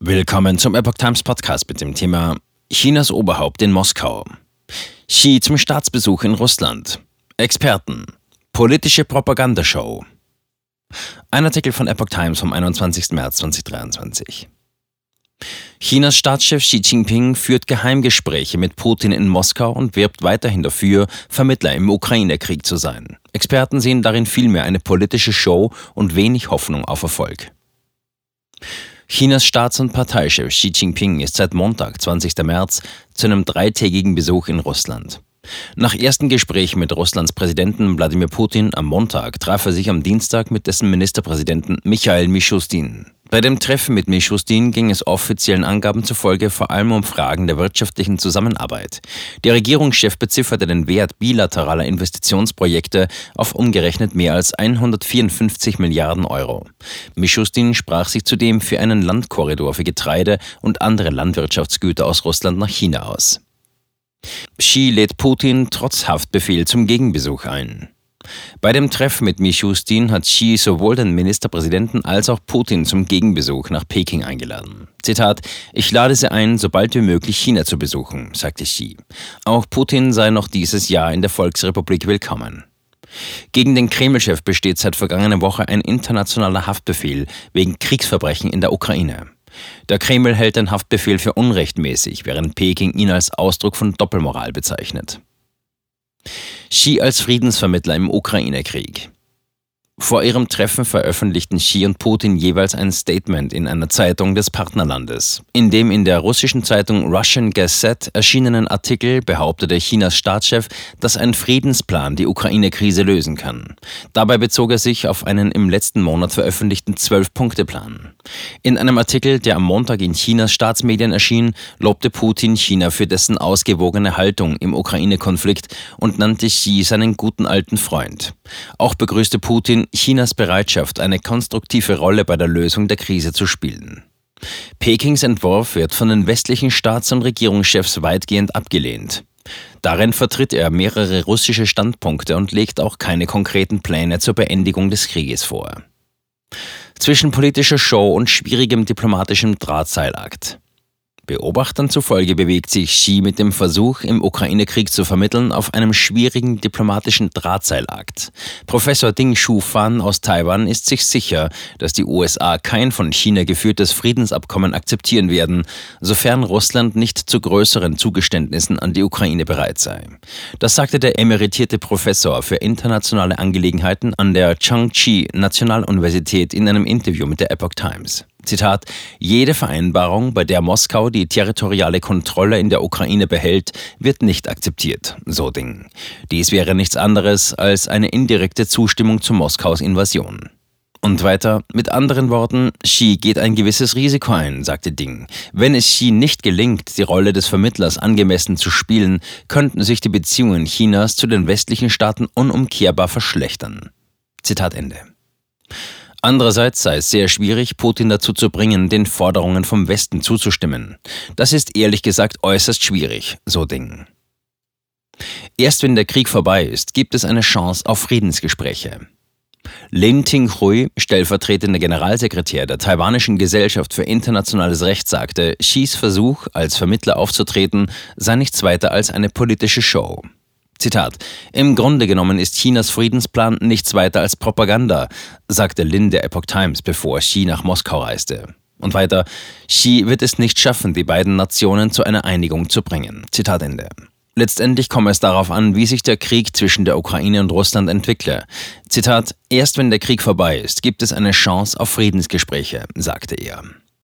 Willkommen zum Epoch Times Podcast mit dem Thema Chinas Oberhaupt in Moskau. Xi zum Staatsbesuch in Russland. Experten. Politische Propagandashow. Ein Artikel von Epoch Times vom 21. März 2023. Chinas Staatschef Xi Jinping führt Geheimgespräche mit Putin in Moskau und wirbt weiterhin dafür, Vermittler im Ukraine-Krieg zu sein. Experten sehen darin vielmehr eine politische Show und wenig Hoffnung auf Erfolg. Chinas Staats- und Parteichef Xi Jinping ist seit Montag, 20. März, zu einem dreitägigen Besuch in Russland. Nach ersten Gesprächen mit Russlands Präsidenten Wladimir Putin am Montag traf er sich am Dienstag mit dessen Ministerpräsidenten Michael Mishustin. Bei dem Treffen mit Mishustin ging es offiziellen Angaben zufolge vor allem um Fragen der wirtschaftlichen Zusammenarbeit. Der Regierungschef bezifferte den Wert bilateraler Investitionsprojekte auf umgerechnet mehr als 154 Milliarden Euro. Mishustin sprach sich zudem für einen Landkorridor für Getreide und andere Landwirtschaftsgüter aus Russland nach China aus. Xi lädt Putin trotz Haftbefehl zum Gegenbesuch ein. Bei dem Treffen mit Mishustin hat Xi sowohl den Ministerpräsidenten als auch Putin zum Gegenbesuch nach Peking eingeladen. Zitat: Ich lade Sie ein, sobald wie möglich China zu besuchen, sagte Xi. Auch Putin sei noch dieses Jahr in der Volksrepublik willkommen. Gegen den Kreml-Chef besteht seit vergangener Woche ein internationaler Haftbefehl wegen Kriegsverbrechen in der Ukraine. Der Kreml hält den Haftbefehl für unrechtmäßig, während Peking ihn als Ausdruck von Doppelmoral bezeichnet. Xi als Friedensvermittler im Ukraine-Krieg. Vor ihrem Treffen veröffentlichten Xi und Putin jeweils ein Statement in einer Zeitung des Partnerlandes. In dem in der russischen Zeitung Russian Gazette erschienenen Artikel behauptete Chinas Staatschef, dass ein Friedensplan die Ukraine-Krise lösen kann. Dabei bezog er sich auf einen im letzten Monat veröffentlichten Zwölf-Punkte-Plan. In einem Artikel, der am Montag in Chinas Staatsmedien erschien, lobte Putin China für dessen ausgewogene Haltung im Ukraine-Konflikt und nannte Xi seinen guten alten Freund. Auch begrüßte Putin Chinas Bereitschaft, eine konstruktive Rolle bei der Lösung der Krise zu spielen. Pekings Entwurf wird von den westlichen Staats- und Regierungschefs weitgehend abgelehnt. Darin vertritt er mehrere russische Standpunkte und legt auch keine konkreten Pläne zur Beendigung des Krieges vor. Zwischen politischer Show und schwierigem diplomatischem Drahtseilakt. Beobachtern zufolge bewegt sich Xi mit dem Versuch, im Ukraine-Krieg zu vermitteln, auf einem schwierigen diplomatischen Drahtseilakt. Professor Ding Shu-Fan aus Taiwan ist sich sicher, dass die USA kein von China geführtes Friedensabkommen akzeptieren werden, sofern Russland nicht zu größeren Zugeständnissen an die Ukraine bereit sei. Das sagte der emeritierte Professor für internationale Angelegenheiten an der Changchi Nationaluniversität in einem Interview mit der Epoch Times. Zitat, jede Vereinbarung, bei der Moskau die territoriale Kontrolle in der Ukraine behält, wird nicht akzeptiert, so Ding. Dies wäre nichts anderes als eine indirekte Zustimmung zu Moskaus Invasion. Und weiter, mit anderen Worten, Xi geht ein gewisses Risiko ein, sagte Ding. Wenn es Xi nicht gelingt, die Rolle des Vermittlers angemessen zu spielen, könnten sich die Beziehungen Chinas zu den westlichen Staaten unumkehrbar verschlechtern. Zitat Ende. Andererseits sei es sehr schwierig, Putin dazu zu bringen, den Forderungen vom Westen zuzustimmen. Das ist ehrlich gesagt äußerst schwierig, so Ding. Erst wenn der Krieg vorbei ist, gibt es eine Chance auf Friedensgespräche. Lin Ting-Hui, stellvertretender Generalsekretär der taiwanischen Gesellschaft für internationales Recht, sagte, Xis Versuch, als Vermittler aufzutreten, sei nichts weiter als eine politische Show. Zitat: Im Grunde genommen ist Chinas Friedensplan nichts weiter als Propaganda, sagte Lin der Epoch Times, bevor Xi nach Moskau reiste. Und weiter: Xi wird es nicht schaffen, die beiden Nationen zu einer Einigung zu bringen. Zitat Ende. Letztendlich komme es darauf an, wie sich der Krieg zwischen der Ukraine und Russland entwickle. Zitat: Erst wenn der Krieg vorbei ist, gibt es eine Chance auf Friedensgespräche, sagte er.